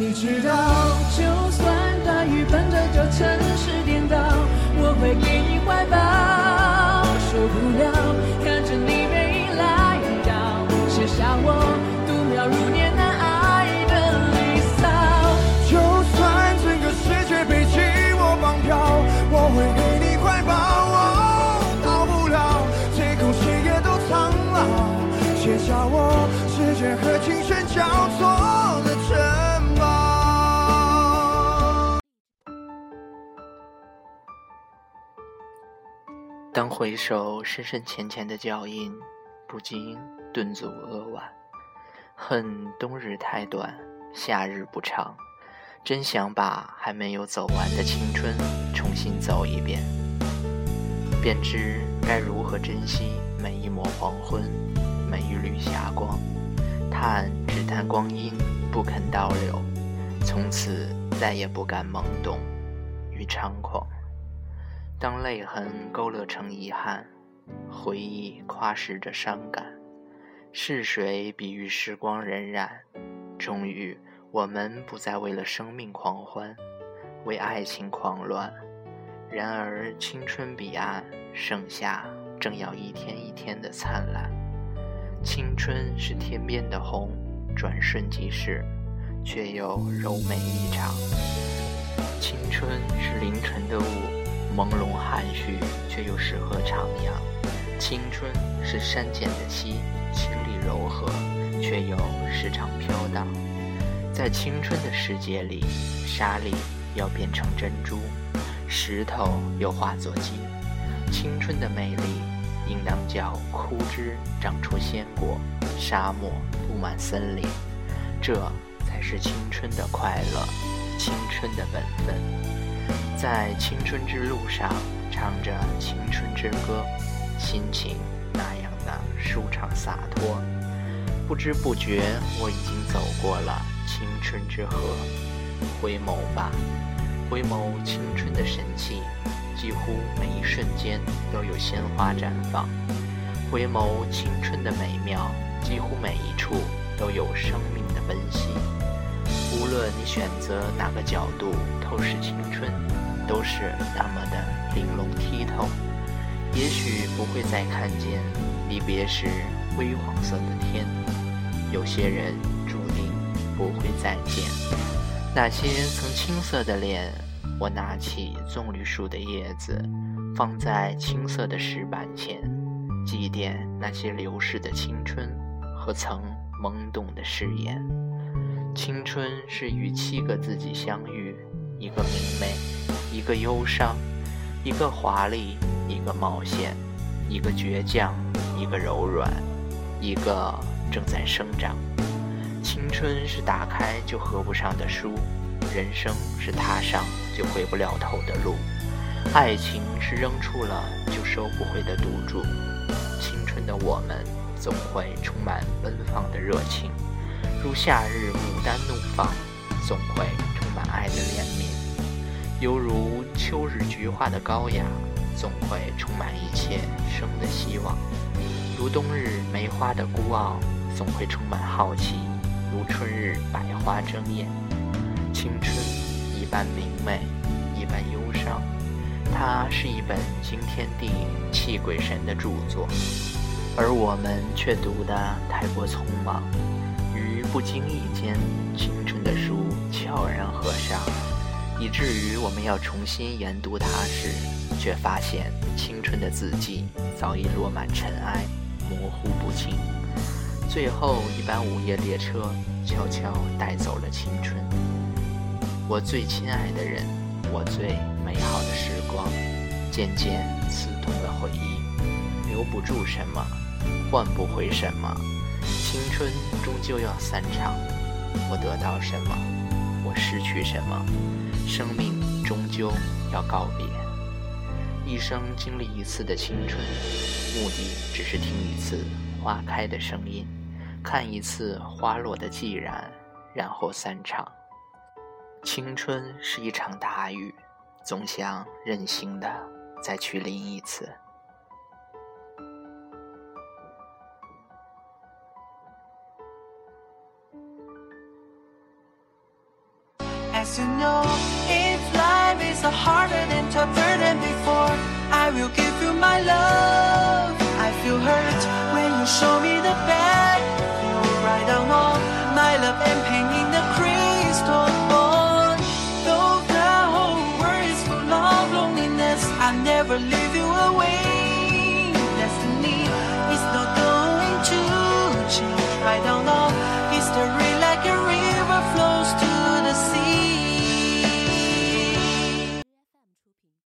你知道，就算大雨奔着这城市颠倒，我会给你怀抱。受不了看着你背影来到，写下我度秒如年难挨的离骚。就算整个世界被寂寞绑票，我会给你怀抱。哦。逃不了这口谁也都苍老，写下我时间和琴弦交错当回首深深浅浅的脚印，不禁顿足扼腕。恨冬日太短，夏日不长，真想把还没有走完的青春重新走一遍，便知该如何珍惜每一抹黄昏，每一缕霞光。叹只叹光阴不肯倒流，从此再也不敢懵懂与猖狂。当泪痕勾勒成遗憾，回忆夸饰着伤感，逝水比喻时光荏苒。终于，我们不再为了生命狂欢，为爱情狂乱。然而，青春彼岸，盛夏正要一天一天的灿烂。青春是天边的红，转瞬即逝，却又柔美异常。青春是凌晨的雾。朦胧含蓄，却又适合徜徉。青春是山涧的溪，清丽柔和，却又时常飘荡。在青春的世界里，沙粒要变成珍珠，石头又化作金。青春的魅力，应当叫枯枝长出鲜果，沙漠布满森林。这才是青春的快乐，青春的本分。在青春之路上，唱着青春之歌，心情那样的舒畅洒脱。不知不觉，我已经走过了青春之河。回眸吧，回眸青春的神气，几乎每一瞬间都有鲜花绽放。回眸青春的美妙，几乎每一处都有生命的奔袭。无论你选择哪个角度透视青春。都是那么的玲珑剔透，也许不会再看见离别时灰黄色的天，有些人注定不会再见。那些曾青涩的脸，我拿起棕榈树的叶子，放在青涩的石板前，祭奠那些流逝的青春和曾懵懂的誓言。青春是与七个自己相遇，一个明媚。一个忧伤，一个华丽，一个冒险，一个倔强，一个柔软，一个正在生长。青春是打开就合不上的书，人生是踏上就回不了头的路，爱情是扔出了就收不回的赌注。青春的我们总会充满奔放的热情，如夏日牡丹怒放，总会充满爱的怜悯。犹如秋日菊花的高雅，总会充满一切生的希望；如冬日梅花的孤傲，总会充满好奇；如春日百花争艳。青春一半明媚，一半忧伤，它是一本惊天地、泣鬼神的著作，而我们却读得太过匆忙，于不经意间，青春的书悄然合上。以至于我们要重新研读它时，却发现青春的字迹早已落满尘埃，模糊不清。最后一班午夜列车悄悄带走了青春，我最亲爱的人，我最美好的时光，渐渐刺痛了回忆。留不住什么，换不回什么，青春终究要散场。我得到什么，我失去什么。生命终究要告别，一生经历一次的青春，目的只是听一次花开的声音，看一次花落的寂然，然后散场。青春是一场大雨，总想任性的再去淋一次。As you know, if life is harder than tougher than before, I will give you my love. I feel hurt when you show me the bad. You write down all my love and pain in the crystal ball. Though the whole world is full of loneliness, I never leave